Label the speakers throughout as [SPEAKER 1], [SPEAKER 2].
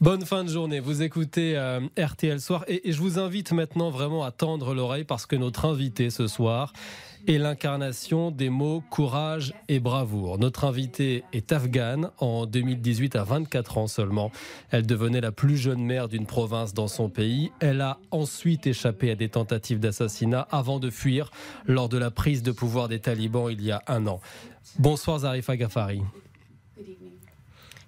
[SPEAKER 1] Bonne fin de journée. Vous écoutez euh, RTL Soir et, je vous invite maintenant vraiment à tendre l'oreille parce que notre invité ce soir est l'incarnation des mots courage et bravoure. Notre invitée est afghane. En 2018, à 24 ans seulement, elle devenait la plus jeune mère d'une province dans son pays. Elle a ensuite échappé à des tentatives d'assassinat avant de fuir lors de la prise de pouvoir des talibans il y a un an. Bonsoir Zarifa Ghaffari.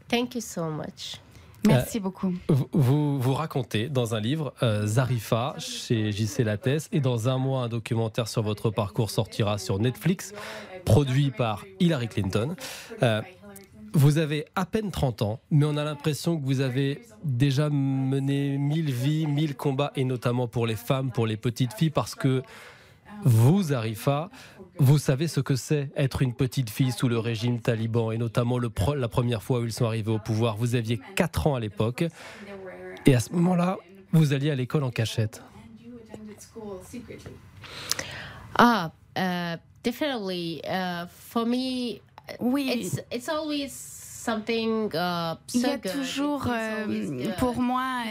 [SPEAKER 2] Thank you so much.
[SPEAKER 3] Merci euh, beaucoup.
[SPEAKER 1] Vous, vous racontez dans un livre, euh, Zarifa, chez JC Lattès, et dans un mois, un documentaire sur votre parcours sortira sur Netflix, produit par Hillary Clinton. Euh, vous avez à peine 30 ans, mais on a l'impression que vous avez déjà mené mille vies, mille combats, et notamment pour les femmes, pour les petites filles, parce que vous, Zarifa, vous savez ce que c'est être une petite fille sous le régime taliban et notamment le la première fois où ils sont arrivés au pouvoir. Vous aviez 4 ans à l'époque et à ce moment-là, vous alliez à l'école en cachette.
[SPEAKER 2] Ah, uh, definitely. Uh, for me,
[SPEAKER 3] oui.
[SPEAKER 2] It's, it's always something. Uh,
[SPEAKER 3] Il y a toujours, euh, pour moi,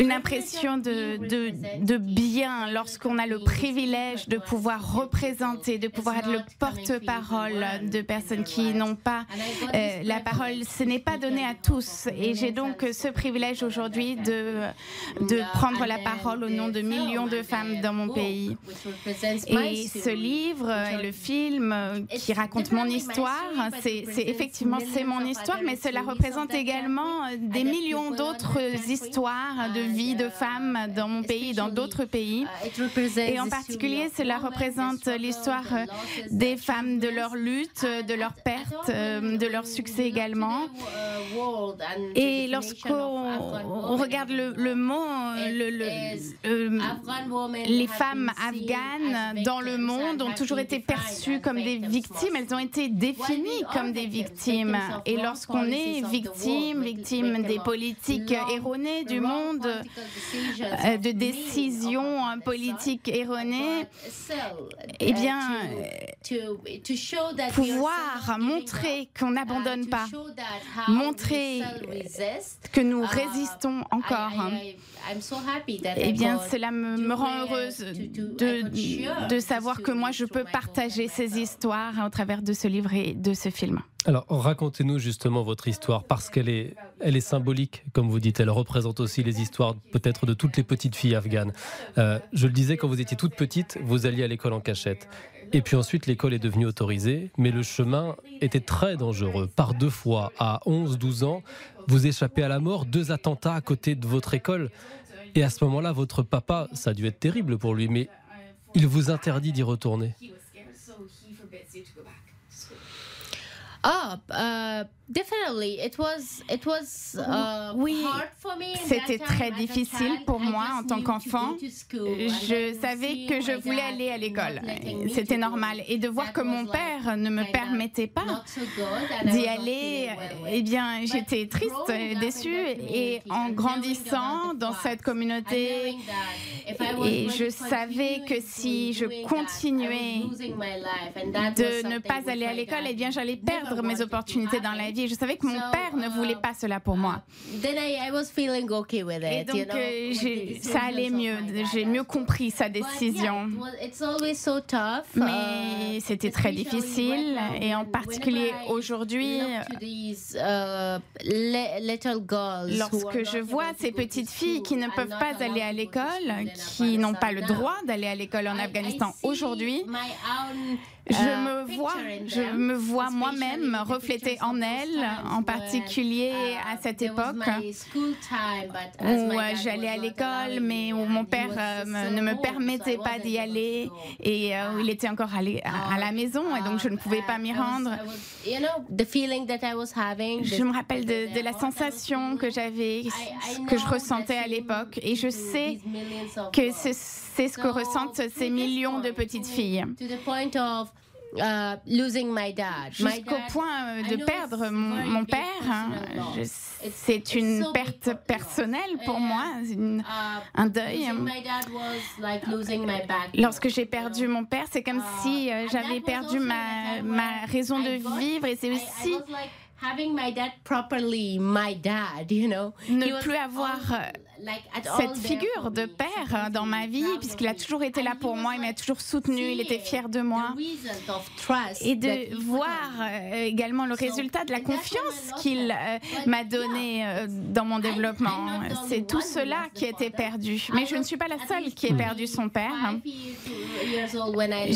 [SPEAKER 3] une impression de, de, de bien lorsqu'on a le privilège de pouvoir représenter, de pouvoir être le porte-parole de personnes qui n'ont pas euh, la parole. Ce n'est pas donné à tous. Et j'ai donc ce privilège aujourd'hui de, de prendre la parole au nom de millions de femmes dans mon pays. Et ce livre et le film qui raconte mon histoire, c'est effectivement c'est mon histoire, mais cela représente également des millions d'autres histoires de vie de femmes dans mon pays et dans d'autres pays. Et en particulier, cela représente l'histoire des femmes, de leur lutte, de leur perte, de leur succès également. Et lorsqu'on regarde le, monde, le, les femmes afghanes dans le monde ont toujours été perçues comme des victimes, elles ont été définies comme des victimes. Et lorsqu'on est victime, victime des politiques erronées du monde, euh, de décisions politiques erronées, eh bien, pouvoir montrer qu'on n'abondonne pas, montrer que nous résistons encore. Eh bien, cela me, rend heureuse de, de savoir que moi, je peux partager ces histoires au travers de ce livre et de ce film.
[SPEAKER 1] Alors, racontez-nous justement votre histoire, parce qu'elle est, elle est symbolique, comme vous dites. Elle représente aussi les histoires peut-être de toutes les petites filles afghanes. Euh, je le disais, quand vous étiez toute petite, vous alliez à l'école en cachette. Et puis ensuite, l'école est devenue autorisée, mais le chemin était très dangereux. Par deux fois, à 11-12 ans, vous échappez à la mort, deux attentats à côté de votre école. Et à ce moment-là, votre papa, ça a dû être terrible pour lui, mais il vous interdit d'y retourner.
[SPEAKER 2] Uh, Definitely, it was, it was, uh,
[SPEAKER 3] oui, c'était très difficile pour moi en tant qu'enfant. Je savais que je voulais aller à l'école, c'était normal, et de voir que mon père ne me permettait pas d'y aller, eh bien, j'étais triste, déçue, et en grandissant dans cette communauté, et je savais que si je continuais de ne pas aller à l'école, eh bien, j'allais perdre mes opportunités dans la vie je savais que mon père ne voulait pas cela pour moi. Et donc, euh, ça allait mieux. J'ai mieux compris sa décision. Mais c'était très difficile. Et en particulier aujourd'hui, uh, lorsque je vois ces petites filles qui ne peuvent pas aller à l'école, qui n'ont pas le droit d'aller à l'école en Afghanistan aujourd'hui, je euh, me vois, je me vois moi-même refléter en elle, en particulier à cette époque. où euh, j'allais à l'école, mais où mon père euh, ne me permettait pas d'y aller et où il était encore allé à, la maison et donc je ne pouvais pas m'y rendre. Je me rappelle de, de la sensation que j'avais, que je ressentais à l'époque et je sais que c'est ce que ressentent ces millions de petites filles.
[SPEAKER 2] Uh, losing my dad.
[SPEAKER 3] Jusqu'au point de perdre mon, père, hein. c'est une perte personnelle pour moi, uh, un deuil. Lorsque j'ai perdu mon père, c'est comme uh, si euh, j'avais perdu ma, ma raison de vivre et c'est aussi Ne plus avoir cette figure de père dans ma vie, puisqu'il a toujours été là pour moi, il m'a toujours soutenu, il était fier de moi. Et de voir euh, également le résultat de la confiance qu'il euh, m'a donnée euh, dans mon développement. C'est tout cela qui était perdu. Mais je ne suis pas la seule qui ait perdu son père.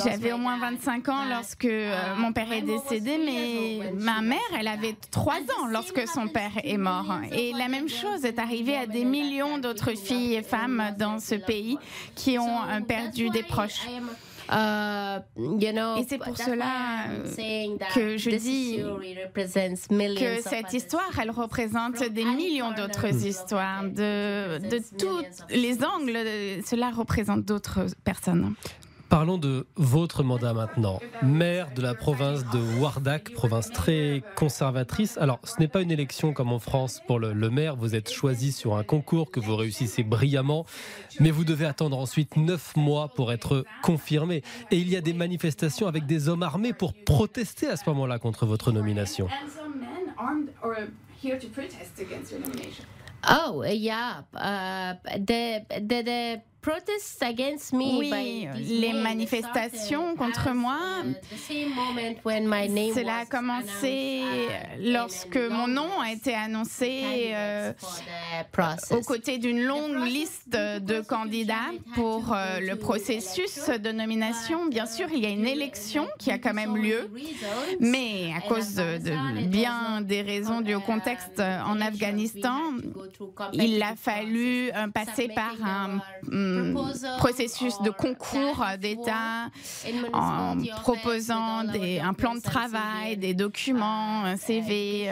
[SPEAKER 3] J'avais au moins 25 ans lorsque mon père est décédé, mais ma mère, elle avait 3 ans lorsque son père est mort. Et la même chose est arrivée à des millions d'autres filles et femmes dans ce pays qui ont euh, perdu des proches. et c'est pour cela que je dis que cette histoire, elle représente des millions d'autres histoires. De, de tous les angles, cela représente d'autres personnes.
[SPEAKER 1] Parlons de votre mandat maintenant. Maire de la province de Wardak, province très conservatrice. Alors, ce n'est pas une élection comme en France pour le, maire. Vous êtes choisi sur un concours que vous réussissez brillamment. Mais vous devez attendre ensuite neuf mois pour être confirmé. Et il y a des manifestations avec des hommes armés pour protester à ce moment-là contre votre nomination.
[SPEAKER 2] Oh, yeah. Uh, the, the,
[SPEAKER 3] oui, les manifestations contre moi, cela a commencé lorsque mon nom a été annoncé euh, aux côtés d'une longue liste de candidats pour euh, le processus de nomination. Bien sûr, il y a une élection qui a quand même lieu, mais à cause de, bien des raisons du contexte en Afghanistan, il a fallu euh, passer par un processus de concours d'État en proposant des, un plan de travail, des documents, un CV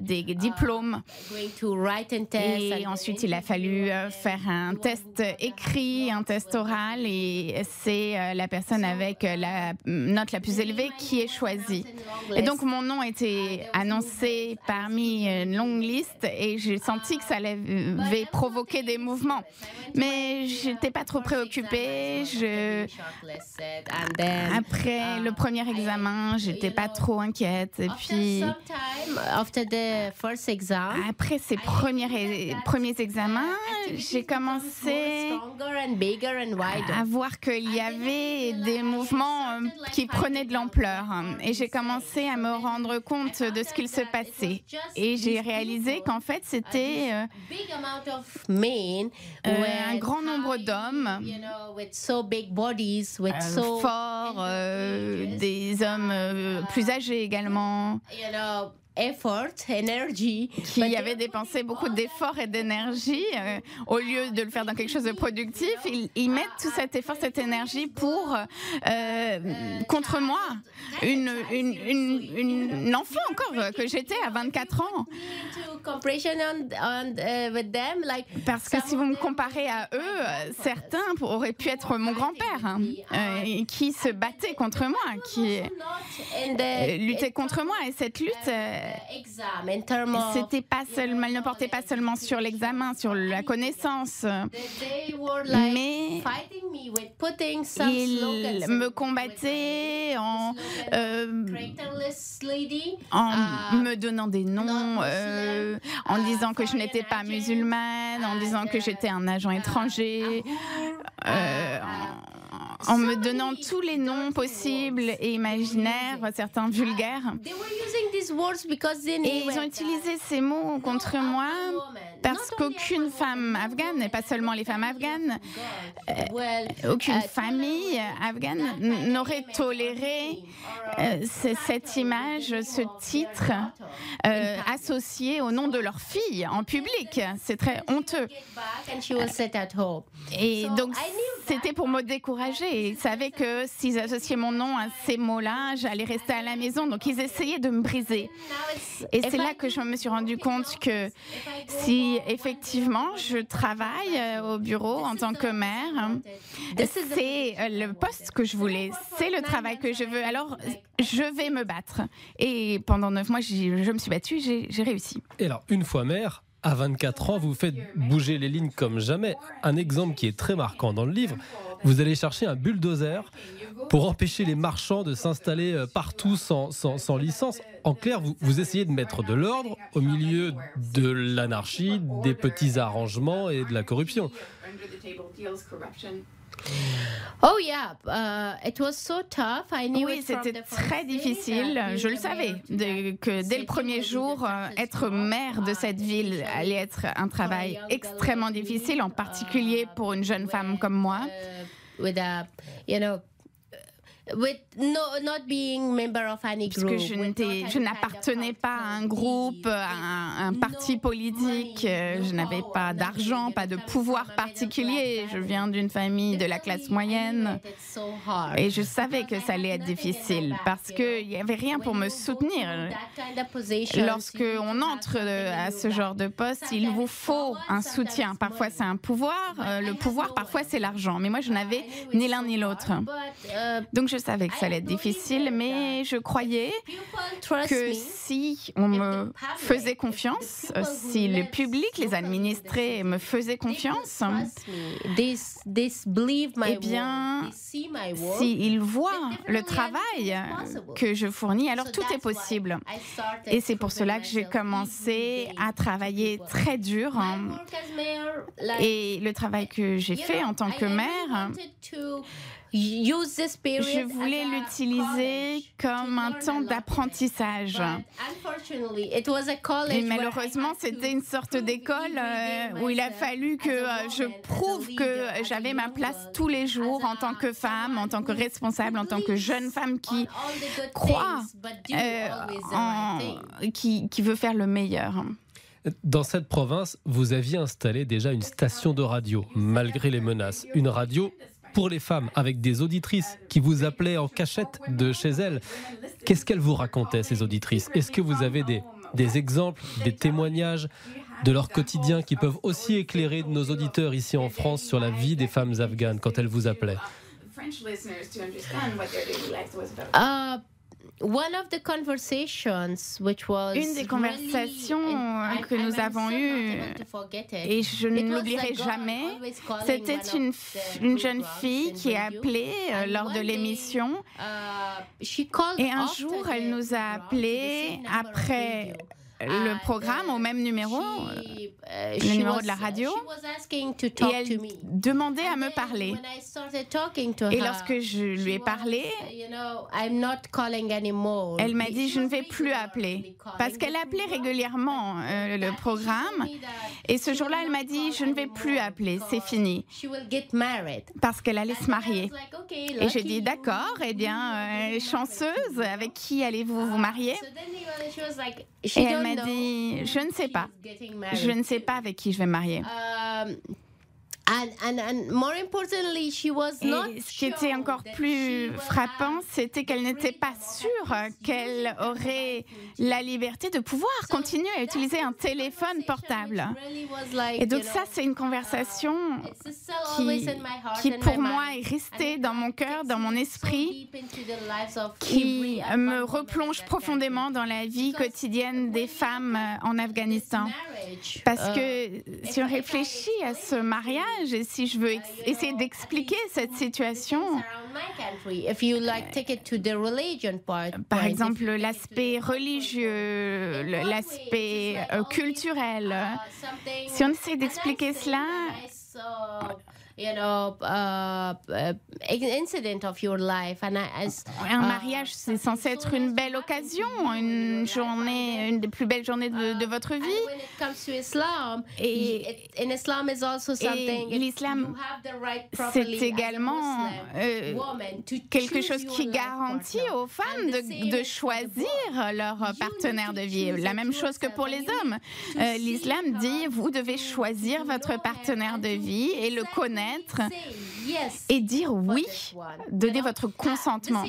[SPEAKER 3] des diplômes. Et ensuite, il a fallu euh, faire un test écrit, un test oral, et c'est euh, la personne avec la note la plus élevée qui est choisie. Et donc, mon nom a été annoncé parmi une longue liste, et j'ai senti que ça allait provoquer des mouvements. Mais j'étais pas trop préoccupée. Je... Après le premier examen, j'étais pas trop inquiète. Et puis, après ces premiers, premiers examens, j'ai commencé à voir qu'il y avait des mouvements euh, qui prenaient de l'ampleur. Et j'ai commencé à me rendre compte de ce qu'il se passait. Et j'ai réalisé qu'en fait, c'était euh, euh, un grand nombre d'hommes forts, des hommes plus âgés également up.
[SPEAKER 2] Effort, énergie.
[SPEAKER 3] Qui avait dépensé beaucoup d'efforts et d'énergie, euh, au lieu de le faire dans quelque chose de productif, ils, mettent tout cet effort, cette énergie pour euh, contre moi, une, une, une, enfant encore que j'étais à 24 ans. Parce que si vous me comparez à eux, certains auraient pu être mon grand-père, hein, euh, qui se battait contre moi, qui luttait contre moi. Et cette lutte, c'était pas seulement, elle ne portait pas seulement sur l'examen, sur la connaissance, mais ils me combattaient en, euh, en uh, me donnant des noms, euh, en disant que je n'étais pas musulmane, en disant que j'étais un agent étranger. Euh, en me donnant tous les noms possibles et imaginaires, certains vulgaires. Et ils ont utilisé ces mots contre moi parce qu'aucune femme afghane, et pas seulement les femmes afghanes, euh, aucune famille afghane n'aurait toléré euh, cette image, ce titre euh, associé au nom de leur fille en public. C'est très honteux. Et donc, c'était pour me décourager. Ils savaient que s'ils associaient mon nom à ces mots-là, j'allais rester à la maison. Donc, ils essayaient de me briser. Et c'est là que je me suis rendu compte que si effectivement je travaille euh, au bureau en tant que mère, c'est euh, le poste que je voulais, c'est le travail que je veux. Alors, je vais me battre. Et pendant neuf mois, je me suis battue, j'ai réussi.
[SPEAKER 1] Et alors, une fois mère, à 24 ans, vous faites bouger les lignes comme jamais. Un exemple qui est très marquant dans le livre, vous allez chercher un bulldozer pour empêcher les marchands de s'installer euh, partout sans, sans, licence. En clair, vous, vous essayez de mettre de l'ordre au milieu de l'anarchie, des petits arrangements et de la corruption.
[SPEAKER 2] Oh yeah, uh, it was so tough. I knew
[SPEAKER 3] oui, c'était très difficile. Je le savais que dès le premier jour, euh, être maire de cette ville allait être un travail extrêmement difficile, en particulier pour une jeune femme comme moi.
[SPEAKER 2] With
[SPEAKER 3] que je n'appartenais pas à un groupe, à un, parti politique, euh, je n'avais pas d'argent, pas de pouvoir particulier. Je viens d'une famille de la classe moyenne et je savais que ça allait être difficile parce qu'il n'y avait rien pour me soutenir. Lorsque on entre à ce genre de poste, il vous faut un soutien. Parfois c'est un pouvoir, euh, le pouvoir parfois c'est l'argent. Mais moi je n'avais ni l'un ni l'autre. Uh, Donc je savais que ça allait être difficile, mais je croyais que si on me faisait confiance, si le public, les administrés me faisaient confiance, eh bien, s'ils voient le travail que je fournis, alors tout est possible. Et c'est pour cela que j'ai commencé à travailler très dur. Et le travail que j'ai fait en tant que je voulais l'utiliser comme un temps d'apprentissage. Et malheureusement, c'était une sorte d'école euh, où il a fallu que euh, je prouve que j'avais ma place tous les jours en tant que femme, en tant que responsable, en tant que jeune femme qui croit, euh, en, qui, qui veut faire le meilleur.
[SPEAKER 1] Dans cette province, vous aviez installé déjà une station de radio, malgré les menaces. Une radio pour les femmes, avec des auditrices qui vous appelaient en cachette de chez elles. Qu'est-ce qu'elles vous racontaient, ces auditrices? Est-ce que vous avez des, des exemples, des témoignages de leur quotidien qui peuvent aussi éclairer nos auditeurs ici en France sur la vie des femmes afghanes quand elles vous appelaient?
[SPEAKER 2] Une des conversations
[SPEAKER 3] que nous avons eues, et je ne l'oublierai jamais, c'était une, une jeune fille qui a appelé euh, lors de l'émission. Uh, et un jour, elle nous a appelé après le programme au même numéro, euh, le numéro de la radio, et elle demandait à me parler. Et lorsque je lui ai parlé, elle m'a dit je ne vais plus appeler. parce qu'elle appelait régulièrement euh, le programme. Et ce jour-là, elle m'a dit je ne vais plus appeler, c'est fini, parce qu'elle allait se marier. Et j'ai dit d'accord, eh bien euh, chanceuse, avec qui allez-vous vous marier Et elle m'a dit, je ne sais pas. Je ne sais pas avec qui je vais me marier. Et ce qui était encore plus frappant, c'était qu'elle n'était pas sûre qu'elle aurait la liberté de pouvoir continuer à utiliser un téléphone portable. Et donc ça, c'est une conversation qui, qui pour moi est restée dans mon cœur, dans mon esprit, qui me replonge profondément dans la vie quotidienne des femmes en Afghanistan. Parce que si on réfléchit à ce mariage, et si je veux essayer d'expliquer cette situation, par exemple l'aspect religieux, l'aspect euh, culturel, si on essaie d'expliquer cela, un mariage, c'est censé être une belle occasion, une journée, une des plus belles journées de, votre vie. Et, l'islam, c'est également euh, quelque chose qui garantit aux femmes de, choisir leur partenaire de vie. La même chose que pour les hommes. Euh, l'islam dit, vous devez choisir votre partenaire de vie et le connaître et dire oui, donner votre consentement.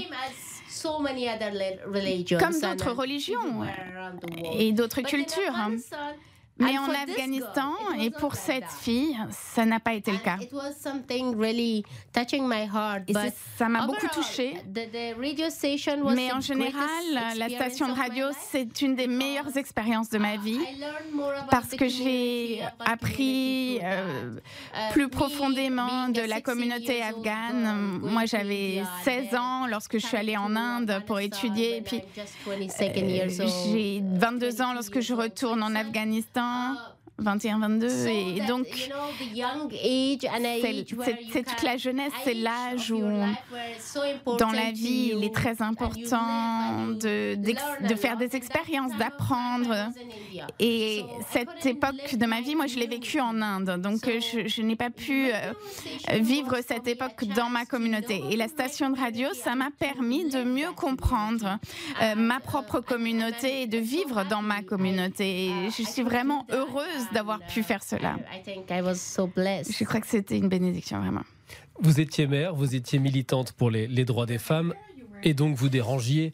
[SPEAKER 3] Comme d'autres religions et d'autres cultures. Mais en Afghanistan, et pour cette fille, ça n'a pas été le cas. Et ça m'a beaucoup touché. Mais en général, la station de radio, c'est une des meilleures expériences de ma vie parce que j'ai appris euh, uh, plus profondément de la communauté afghane. Moi, j'avais 16 ans lorsque je suis allée en Inde pour étudier. Et puis, euh, j'ai 22 ans lorsque je retourne en Afghanistan. Aww. Uh, 22. Et donc, c'est toute la jeunesse, c'est l'âge où, dans la vie, il est très important de, de faire des expériences, d'apprendre. Et cette époque de ma vie, moi, je l'ai vécue en Inde. Donc, je, je n'ai pas pu euh, vivre cette époque dans ma communauté. Et la station de radio, ça m'a permis de mieux comprendre euh, ma propre communauté et de vivre dans ma communauté. Et je suis vraiment heureuse d'avoir pu faire cela. Je crois que c'était une bénédiction, vraiment.
[SPEAKER 1] Vous étiez mère, vous étiez militante pour les, les droits des femmes, et donc vous dérangiez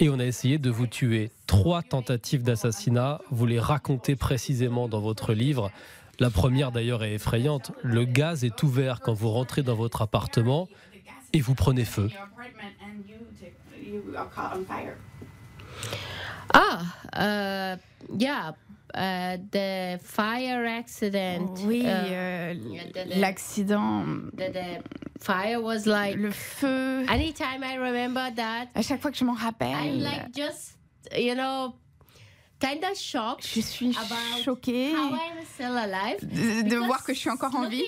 [SPEAKER 1] et on a essayé de vous tuer. Trois tentatives d'assassinat, vous les racontez précisément dans votre livre. La première d'ailleurs est effrayante. Le gaz est ouvert quand vous rentrez dans votre appartement et vous prenez feu.
[SPEAKER 2] Ah, uh, yeah, Uh, the fire accident.
[SPEAKER 3] Oui, uh, l'accident.
[SPEAKER 2] fire was like
[SPEAKER 3] le feu.
[SPEAKER 2] Anytime I remember that.
[SPEAKER 3] À chaque fois que je m'en rappelle.
[SPEAKER 2] I'm like just you know
[SPEAKER 3] je suis choquée. de, voir que je suis encore en vie.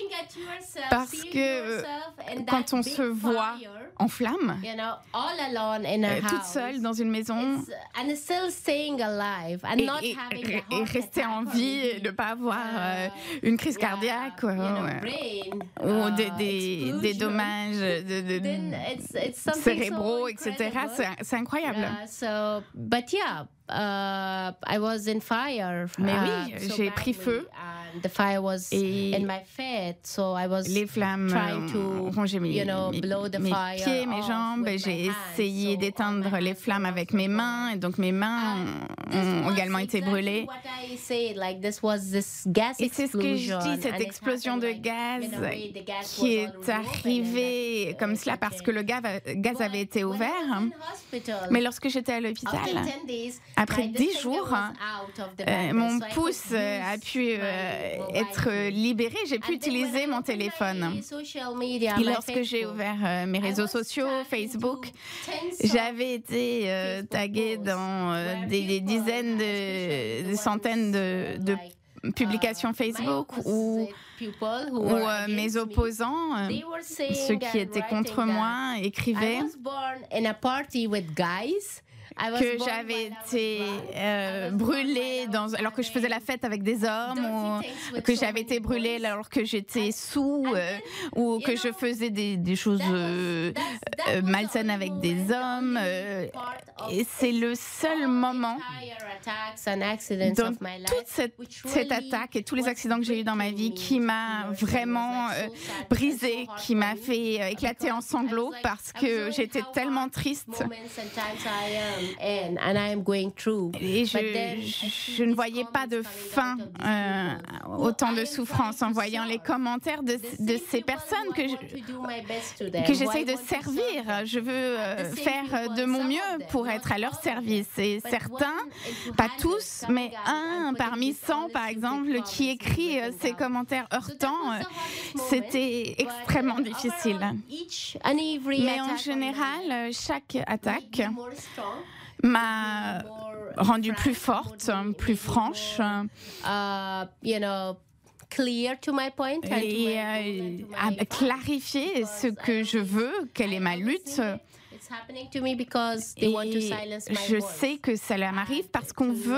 [SPEAKER 3] parce que quand on se voit en flammes, euh, toute seule dans une maison, et, rester en vie et ne pas avoir euh, une crise cardiaque ou des, des, dommages de, cérébraux, etc. C'est incroyable.
[SPEAKER 2] Uh, I was in fire.
[SPEAKER 3] Mais oui, uh, j'ai pris feu.
[SPEAKER 2] The fire was et in my feet, so I was
[SPEAKER 3] les flammes ont rongé mes, you know, mes, mes pieds, mes jambes. J'ai essayé d'éteindre les flammes avec mes mains, et donc mes mains ont, ont également été brûlées. Et c'est ce que je dis, cette explosion de gaz qui est arrivée comme cela parce que le gaz, gaz avait été ouvert. Mais lorsque j'étais à l'hôpital, après dix jours, euh, mon pouce euh, a pu euh, être libéré. J'ai pu utiliser mon téléphone. Et lorsque j'ai ouvert mes réseaux sociaux, Facebook, j'avais été taguée dans des, dizaines de des centaines de, de publications Facebook où, où mes opposants, ceux qui étaient contre moi, écrivaient que j'avais été euh, brûlée dans, alors que je faisais la fête avec des hommes, ou que j'avais été brûlée alors que j'étais sous, euh, ou que je faisais des, des choses euh, malsaines avec des hommes. et c'est le seul moment dans toute cette, cette, attaque et tous les accidents que j'ai eu dans ma vie qui m'a vraiment brisée, qui m'a fait éclater en sanglots parce que j'étais tellement triste. Et je, ne voyais pas de fin euh, autant de souffrance en voyant les commentaires de, de ces personnes que, que j'essaye de servir? Je veux euh, faire de mon mieux pour être à leur service. Et certains, pas tous, mais un parmi 100 par exemple, qui écrit euh, ces commentaires heurtants, c'était extrêmement difficile. Mais en général, chaque attaque m'a rendue plus forte, plus franche. Uh, you know, clear to my point, et euh, à clarifier ce que je veux, quelle est ma lutte. Et je sais que cela m'arrive parce qu'on veut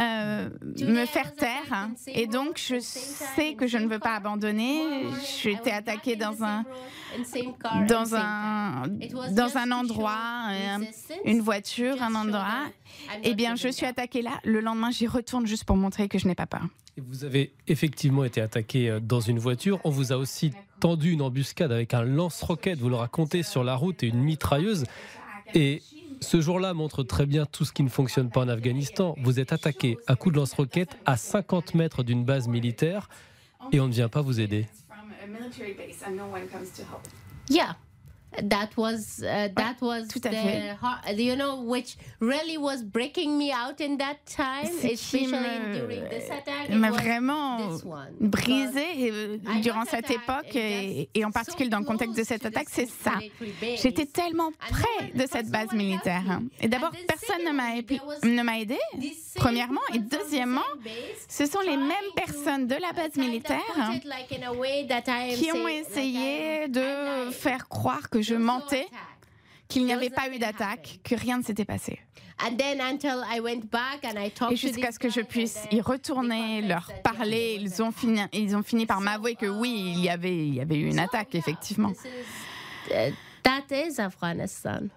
[SPEAKER 3] euh, me faire taire. Et donc, je sais que je ne veux pas abandonner. J'ai été attaquée dans un, dans un, dans un endroit, euh, une voiture, un endroit. Eh bien, je suis attaquée là. Le lendemain, j'y retourne juste pour montrer que je n'ai pas peur.
[SPEAKER 1] Vous avez effectivement été attaqué euh, dans une voiture. On vous a aussi tendu une embuscade avec un lance-roquette, vous le racontez, sur la route et une mitrailleuse. Et ce jour-là montre très bien tout ce qui ne fonctionne pas en Afghanistan. Vous êtes attaqué à coups de lance-roquettes à 50 mètres d'une base militaire et on ne vient pas vous aider.
[SPEAKER 2] Yeah. That was uh, that was
[SPEAKER 3] tout à fait.
[SPEAKER 2] the, you know which really was breaking me out in that time especially during this attack
[SPEAKER 3] m'a vraiment brisé euh, durant cette époque et, et, en particulier dans le contexte de cette attaque c'est ça. j'étais tellement près de cette base militaire et d'abord personne ne m'a ne m'a aidé. premièrement et deuxièmement ce sont les mêmes personnes de la base militaire qui ont essayé de faire croire que je mentais, qu'il n'y avait pas eu d'attaque, que rien ne s'était passé. Et jusqu'à ce que je puisse y retourner, leur parler, ils ont fini, ils ont fini par m'avouer que oui, il y avait, il y avait eu une attaque, effectivement.
[SPEAKER 2] Uh,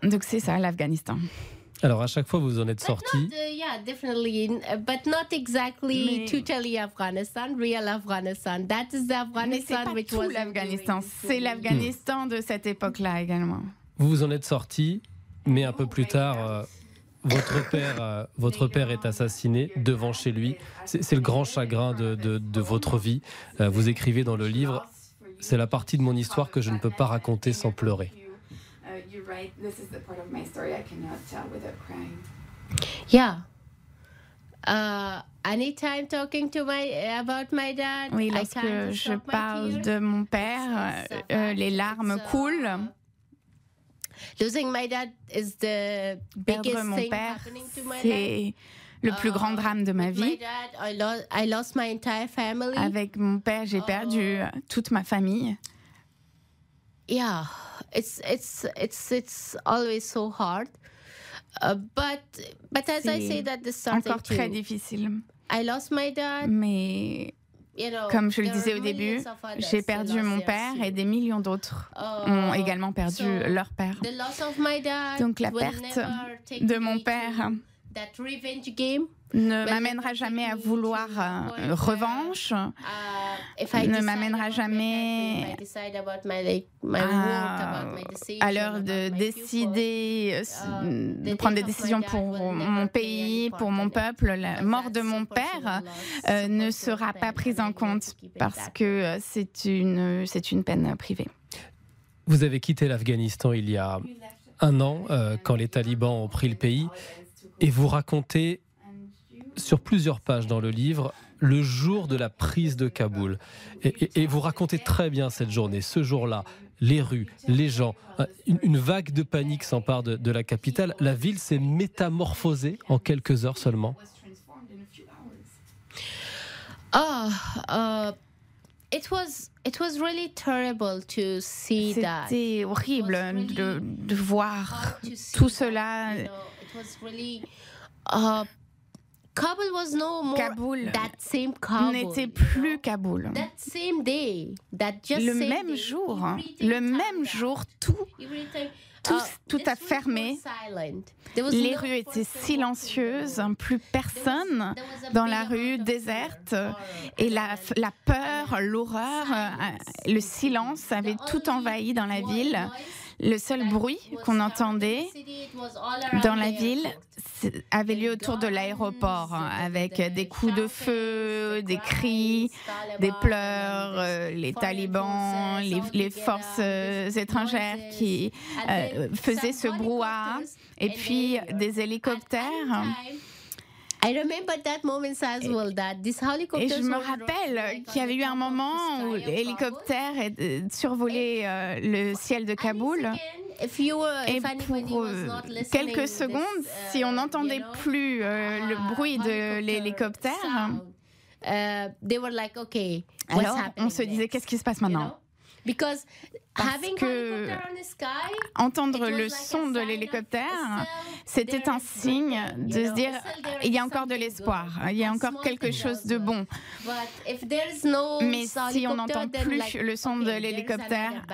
[SPEAKER 3] Donc c'est ça, l'Afghanistan.
[SPEAKER 1] Alors à chaque fois vous en êtes sorti.
[SPEAKER 2] Uh, yeah, definitely, but not exactly totally Afghanistan, real Afghanistan. That is the Afghanistan
[SPEAKER 3] Mais pas tout l'Afghanistan, c'est l'Afghanistan de cette époque-là également.
[SPEAKER 1] Vous vous en êtes sorti, mais un peu plus tard. Euh, votre père, euh, votre père est assassiné devant chez lui. C'est le grand chagrin de, de, de votre vie. Euh, vous écrivez dans le livre, c'est la partie de mon histoire que je ne peux pas raconter sans pleurer right. This is the part of my story I cannot tell without crying.
[SPEAKER 2] Yeah. Uh, anytime talking to my about my dad,
[SPEAKER 3] oui, lorsque je parle de mon père, euh, les larmes uh, coulent.
[SPEAKER 2] Losing my dad is the
[SPEAKER 3] Perdre mon père, c'est le plus grand uh, drame de ma vie.
[SPEAKER 2] Dad, I lost, I lost my entire family.
[SPEAKER 3] Avec mon père, j'ai perdu uh, toute ma famille.
[SPEAKER 2] Yeah it's it's it's it's always so hard. Uh, but but as I say that this
[SPEAKER 3] encore très difficile.
[SPEAKER 2] I lost my dad.
[SPEAKER 3] Mais comme je le disais au début, j'ai perdu mon père et des millions d'autres uh, ont également perdu leur père. Donc la perte de mon père ne m'amènera jamais à vouloir euh, revanche, ne m'amènera jamais à, l'heure de décider, euh, uh, de prendre des décisions pour mon pays, pour mon peuple. La mort de mon père euh, ne sera pas prise en compte parce que c'est une, c'est une peine privée.
[SPEAKER 1] Vous avez quitté l'Afghanistan il y a un an, quand les talibans ont pris le pays, et vous racontez sur plusieurs pages dans le livre le jour de la prise de Kaboul. Et, vous racontez très bien cette journée, ce jour-là, les rues, les gens, euh, une, vague de panique s'empare de, la capitale. La ville s'est métamorphosée en quelques heures seulement.
[SPEAKER 2] Ah, uh, it was it was really terrible to see that.
[SPEAKER 3] C'était horrible de, de voir tout cela.
[SPEAKER 2] Uh, Kabul was no more
[SPEAKER 3] Kaboul
[SPEAKER 2] that same Kabul,
[SPEAKER 3] n'était plus Kaboul.
[SPEAKER 2] That same day, that just
[SPEAKER 3] le
[SPEAKER 2] same
[SPEAKER 3] même
[SPEAKER 2] day,
[SPEAKER 3] jour, le même jour, tout, tout, uh, tout a fermé. Les rues étaient silencieuses, plus personne dans la rue, déserte. Et la, la peur, l'horreur, euh, le silence avait tout envahi dans la ville. Le seul bruit qu'on entendait dans la ville avait lieu autour de l'aéroport, hein, avec des coups de feu, des cris, des pleurs, euh, les talibans, les, forces euh, étrangères qui euh, faisaient ce brouhaha, et puis des hélicoptères.
[SPEAKER 2] I remember that moment as well, that this
[SPEAKER 3] Et je me rappelle qu'il y avait eu un moment où l'hélicoptère survolait euh, le ciel de Kaboul. Et pour euh, quelques secondes, uh, si on n'entendait plus euh, le bruit de l'hélicoptère, alors on se disait qu'est-ce qui se passe maintenant? Parce que entendre le son de l'hélicoptère, c'était un signe de se dire il y a encore de l'espoir, il y a encore quelque chose de bon. Mais si on n'entend plus le son de l'hélicoptère,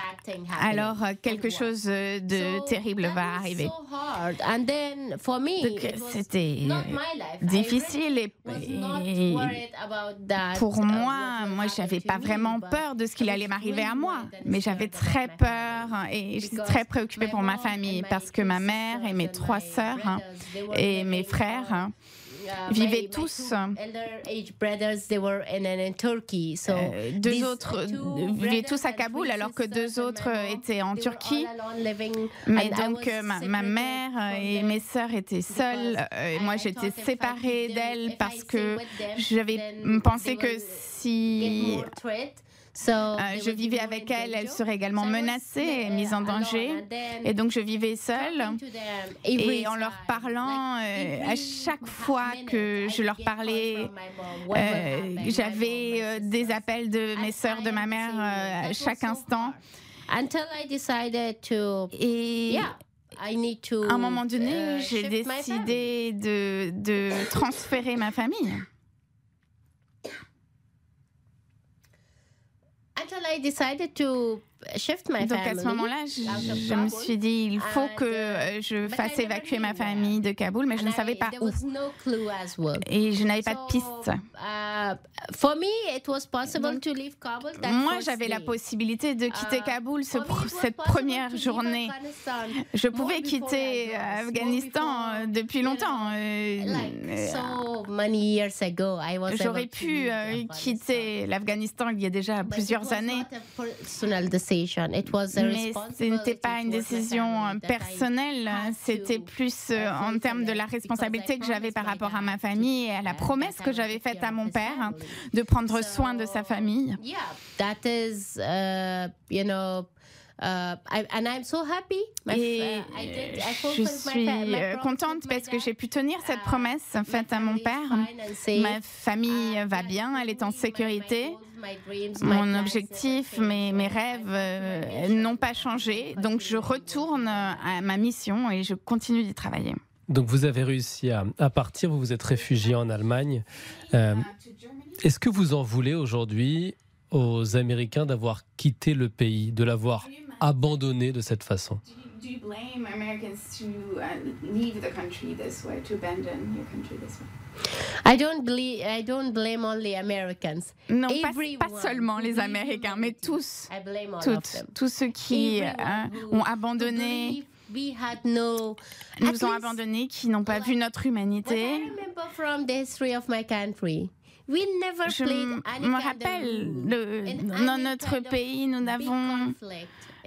[SPEAKER 3] alors quelque chose de terrible va arriver. C'était difficile et, pour moi, moi, j'avais pas vraiment peur de ce qu'il allait m'arriver à moi. mais j'avais très peur et j'étais très préoccupée pour ma famille parce que ma mère et mes trois sœurs et mes frères vivaient tous. Euh, deux autres vivaient tous à Kaboul alors que deux autres étaient en Turquie. Mais donc euh, ma, ma, mère et mes sœurs étaient seules. Euh, moi j'étais séparée d'elles parce que j'avais pensé que si euh, je vivais avec elle, elle serait également menacée et mise en danger. Et donc je vivais seule. Et en leur parlant, euh, à chaque fois que je leur parlais, euh, j'avais des appels de mes sœurs, de ma mère à chaque instant. Et à un moment donné, j'ai décidé de, de transférer ma famille. until I decided to Donc à ce moment-là, je, me suis dit, il faut que uh, je fasse évacuer ma famille de Kaboul, mais je ne savais pas où. Et je n'avais pas de piste. Uh, moi, j'avais la possibilité de quitter uh, Kaboul cette première journée. Je pouvais quitter Afghanistan depuis longtemps. J'aurais pu quitter l'Afghanistan il y a déjà plusieurs années. Mais ce n'était pas une décision euh, personnelle, c'était plus euh, en termes de la responsabilité que j'avais par rapport à ma famille et à la promesse que j'avais faite à mon père de prendre soin de sa famille. Et je suis euh, contente parce que j'ai pu tenir cette uh, promesse faite à mon père. Ma famille va bien, elle est en sécurité. Mon objectif, mes, mes rêves euh, n'ont pas changé. Donc je retourne à ma mission et je continue d'y travailler.
[SPEAKER 1] Donc vous avez réussi à, partir, vous vous êtes réfugié en Allemagne. Euh, est-ce que vous en voulez aujourd'hui aux Américains d'avoir quitté le pays, de l'avoir abandonné de cette façon.
[SPEAKER 2] I don't I don't blame only Americans.
[SPEAKER 3] Non, pas, pas, seulement les Américains, mais tous, toutes, tous ceux qui euh, ont abandonné, nous ont abandonnés, qui n'ont pas vu notre humanité. Je me rappelle, dans notre pays, nous n'avons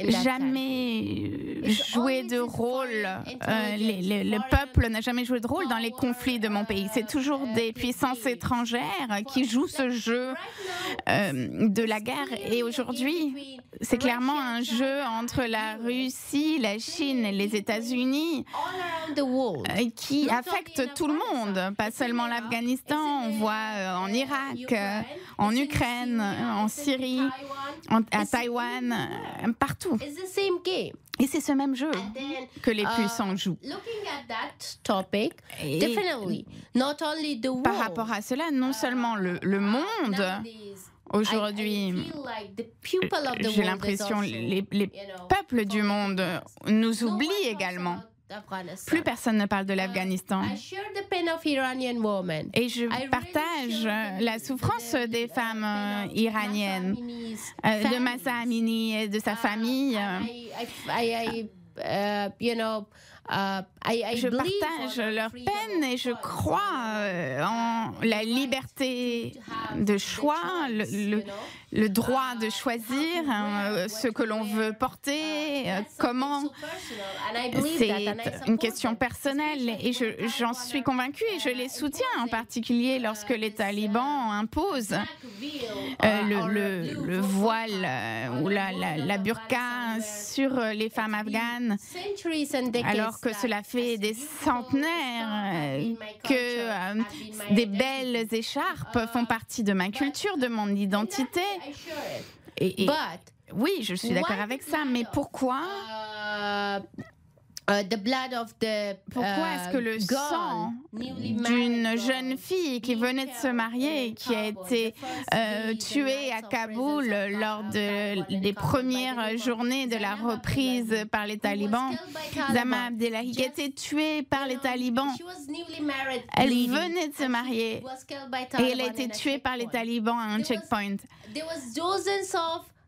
[SPEAKER 3] jamais joué de rôle, euh, le peuple n'a jamais joué de rôle dans les conflits de mon pays. C'est toujours des puissances étrangères qui jouent ce jeu euh, de la guerre. Et aujourd'hui, c'est clairement un jeu entre la Russie, la Chine et les États-Unis euh, qui affecte tout le monde, pas seulement l'Afghanistan. On voit en Irak, en Ukraine, en Syrie, à Taïwan, partout et c'est ce même jeu que les uh, puissants jouent. par rapport à cela, non seulement le, le monde aujourd'hui, j'ai l'impression les, les peuples du monde nous oublient également. Plus personne ne parle de l'Afghanistan. Et je partage la souffrance des femmes euh, iraniennes, euh, de Massa Amini et de sa famille. Euh, je partage leur peine et je crois euh, en la liberté de choix, le, le, droit de choisir hein, ce que l'on veut porter, uh, comment. C'est une question personnelle et j'en suis convaincue et je les soutiens, en particulier lorsque les talibans imposent euh, le, le, voile ou la, la, burqa sur les femmes afghanes, alors que cela fait des centenaires que euh, des belles écharpes font partie de ma culture, de mon identité. Et, oui, je suis d'accord avec ça, mais pourquoi euh, Pourquoi est-ce que le sang d'une jeune fille qui venait de se marier, qui a été euh, tuée à Kaboul lors de, des premières journées de la reprise par les talibans, Zama Abdellahi, qui a été tuée par les talibans, elle venait de se marier et elle a été tuée par les talibans à un checkpoint.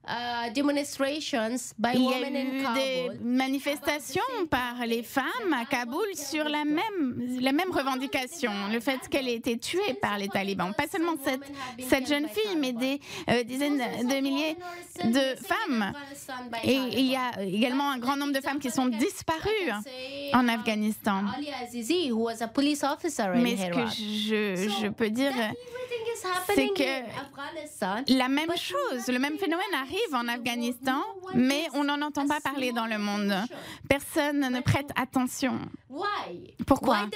[SPEAKER 2] Uh, demonstrations by
[SPEAKER 3] Il y
[SPEAKER 2] women
[SPEAKER 3] a
[SPEAKER 2] in
[SPEAKER 3] eu
[SPEAKER 2] Kabul.
[SPEAKER 3] des manifestations par les femmes à Kaboul sur la même, la même revendication, le fait qu'elle ait été tuée par les talibans. Pas seulement cette, cette jeune fille, mais des euh, dizaines de milliers de femmes. Et il y a également un grand nombre de femmes qui sont disparues en Afghanistan.
[SPEAKER 2] A
[SPEAKER 3] Mais ce que je, je peux dire,
[SPEAKER 2] happening
[SPEAKER 3] que la même chose, le même phénomène arrive en Afghanistan, mais on n'en entend pas parler dans le monde. Personne ne prête attention. Pourquoi?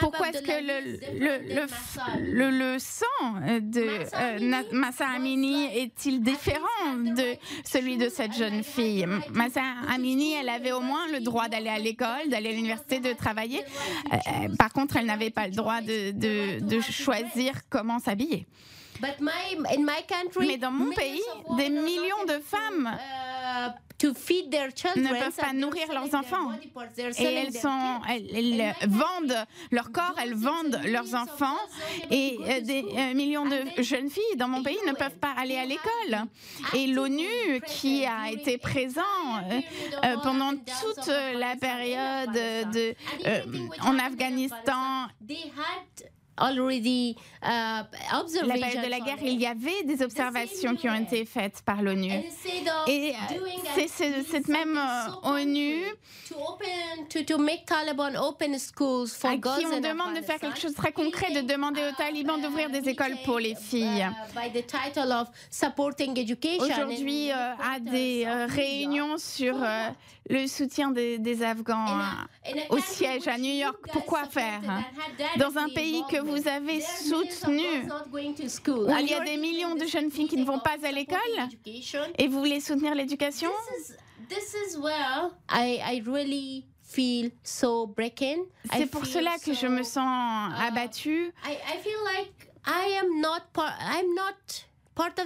[SPEAKER 3] Pourquoi est-ce que le, sang de euh, Massa Amini est-il différent de celui de cette jeune fille? Massa Amini, elle avait au moins le droit d'aller à l'école, d'aller à l'université, de travailler. Euh, euh, par contre, elle n'avait pas le droit de, de, de choisir comment s'habiller.
[SPEAKER 2] But my, in my country,
[SPEAKER 3] Mais dans mon pays, des millions de femmes
[SPEAKER 2] uh, to feed their children,
[SPEAKER 3] ne peuvent pas nourrir leurs enfants. Et elles, sont, elles, elles vendent leur corps, elles vendent leurs enfants. Et euh, des euh, millions de jeunes filles dans mon pays ne peuvent pas aller à l'école. Et l'ONU, qui a été présent euh, pendant toute la période de, euh, en Afghanistan,
[SPEAKER 2] already uh,
[SPEAKER 3] la période de la guerre, il y avait des observations qui ont été faites par l'ONU. Et euh, c'est cette même euh, ONU à qui on demande de faire quelque chose de très concret, de demander aux talibans d'ouvrir des écoles pour les filles.
[SPEAKER 2] uh, by the title of supporting education
[SPEAKER 3] Aujourd'hui, euh, à des euh, réunions sur euh, le soutien des, des Afghans au siège à New York. Pourquoi faire hein? Dans un pays que vous
[SPEAKER 2] involvement,
[SPEAKER 3] avez soutenu, il y a des millions de jeunes filles qui ne vont pas à l'école et vous voulez soutenir l'éducation C'est pour cela que je me sens abattue.
[SPEAKER 2] I, feel like I am not part. I'm not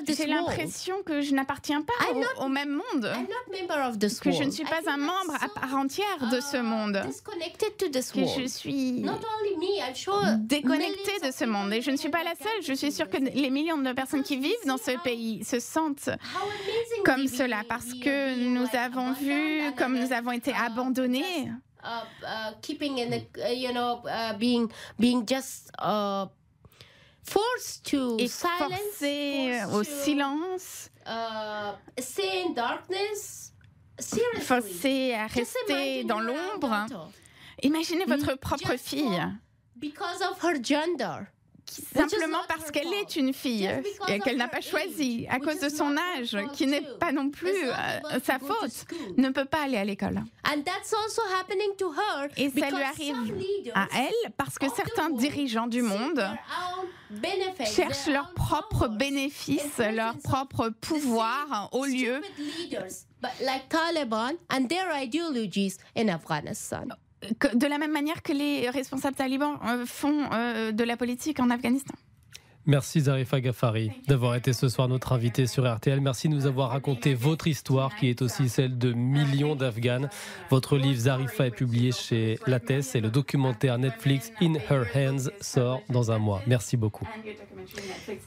[SPEAKER 3] J'ai l'impression que je n'appartiens pas
[SPEAKER 2] I'm
[SPEAKER 3] au, même monde, que je ne suis pas un membre à
[SPEAKER 2] so,
[SPEAKER 3] part entière de ce
[SPEAKER 2] uh,
[SPEAKER 3] monde, que je suis
[SPEAKER 2] Not only me, I'm sure.
[SPEAKER 3] déconnectée de ce monde. Et je ne suis pas la seule. Je suis sûre que les millions de personnes qui vivent dans ce pays se sentent comme cela parce que
[SPEAKER 2] being,
[SPEAKER 3] nous avons
[SPEAKER 2] abandoned
[SPEAKER 3] vu
[SPEAKER 2] and
[SPEAKER 3] comme nous avons été
[SPEAKER 2] uh,
[SPEAKER 3] abandonnés.
[SPEAKER 2] uh, uh, keeping in the, uh, you know, uh, being being just forced to
[SPEAKER 3] et
[SPEAKER 2] silence,
[SPEAKER 3] forcés
[SPEAKER 2] forced
[SPEAKER 3] au
[SPEAKER 2] to,
[SPEAKER 3] silence,
[SPEAKER 2] uh, stay in darkness. Seriously.
[SPEAKER 3] forcés à rester dans l'ombre. Imaginez votre propre
[SPEAKER 2] just
[SPEAKER 3] fille,
[SPEAKER 2] Because of her gender.
[SPEAKER 3] Simplement parce qu'elle est une fille et qu'elle n'a pas choisi à cause de son âge, qui n'est pas non plus euh, sa faute, ne peut pas aller à l'école.
[SPEAKER 2] And that's also happening to her
[SPEAKER 3] Et ça lui arrive à elle parce que certains dirigeants du monde cherchent
[SPEAKER 2] their
[SPEAKER 3] leur
[SPEAKER 2] own
[SPEAKER 3] propre
[SPEAKER 2] powers
[SPEAKER 3] bénéfice,
[SPEAKER 2] in
[SPEAKER 3] leur propre pouvoir au lieu
[SPEAKER 2] stupid leaders, but like Taliban and their ideologies in Afghanistan.
[SPEAKER 3] De la même manière que les responsables talibans euh, font euh, de la politique en Afghanistan.
[SPEAKER 1] Merci Zarifa Ghaffari d'avoir été ce soir notre invité sur RTL. Merci de nous avoir raconté votre histoire qui est aussi celle de millions d'Afghanes. Votre livre Zarifa est publié chez Lattès et le documentaire Netflix In Her Hands sort dans un mois. Merci beaucoup.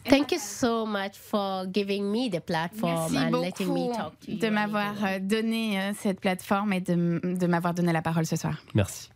[SPEAKER 2] Thank you so much for giving me the platform
[SPEAKER 3] Merci
[SPEAKER 2] and letting me
[SPEAKER 3] beaucoup
[SPEAKER 2] talk to you.
[SPEAKER 3] de m'avoir euh, donné euh, cette plateforme et de m'avoir donné la parole ce soir.
[SPEAKER 1] Merci.